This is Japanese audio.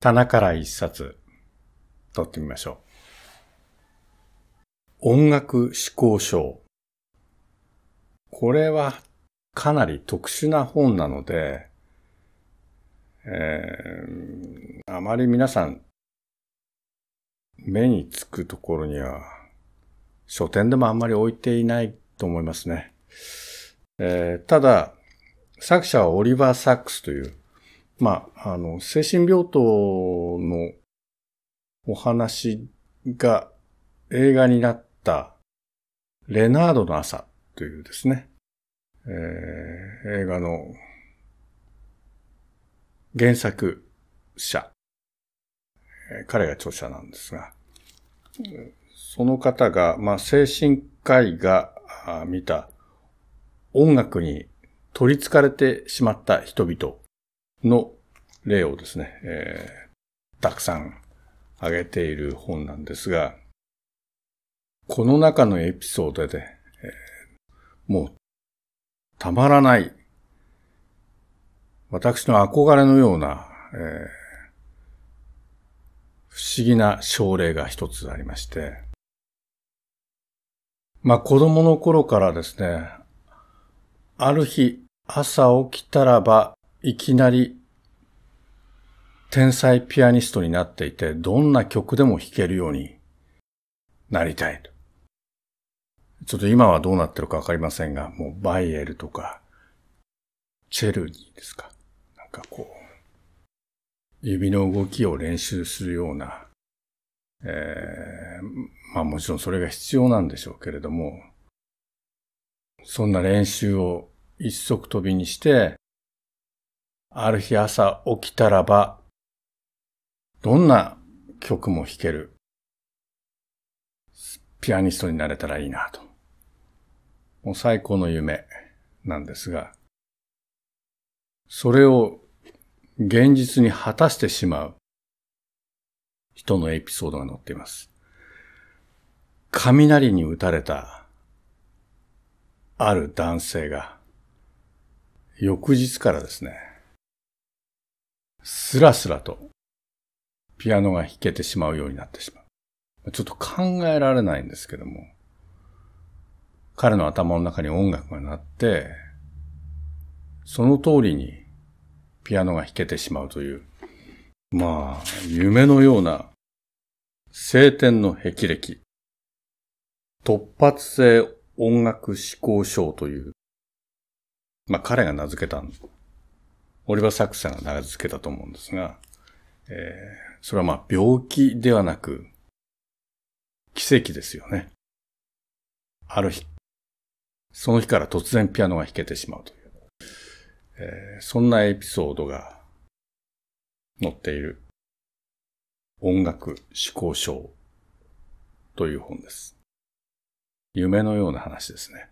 棚から一冊、取ってみましょう。音楽思考書。これはかなり特殊な本なので、えー、あまり皆さん目につくところには書店でもあんまり置いていないと思いますね。えー、ただ、作者はオリバー・サックスという、まあ、あの、精神病棟のお話が映画になったレナードの朝というですね、えー、映画の原作者、彼が著者なんですが、その方が、まあ、精神科医が見た音楽に取り憑かれてしまった人々の例をですね、えー、たくさん挙げている本なんですが、この中のエピソードで、えー、もうたまらない私の憧れのような、えー、不思議な症例が一つありまして、まあ子供の頃からですね、ある日朝起きたらばいきなり天才ピアニストになっていて、どんな曲でも弾けるようになりたいと。ちょっと今はどうなってるかわかりませんが、もうバイエルとか、チェルニーですか。なんかこう、指の動きを練習するような、えー、まあもちろんそれが必要なんでしょうけれども、そんな練習を一足飛びにして、ある日朝起きたらば、どんな曲も弾ける、ピアニストになれたらいいなと。もう最高の夢なんですが、それを現実に果たしてしまう人のエピソードが載っています。雷に打たれたある男性が翌日からですね、スラスラとピアノが弾けてしまうようになってしまう。ちょっと考えられないんですけども、彼の頭の中に音楽が鳴って、その通りにピアノが弾けてしまうという、まあ、夢のような晴天の霹靂、突発性音楽思考症というまあ彼が名付けたオリバー・サックスさんが名付けたと思うんですが、えー、それはまあ病気ではなく、奇跡ですよね。ある日、その日から突然ピアノが弾けてしまうという、えー、そんなエピソードが載っている音楽思考書という本です。夢のような話ですね。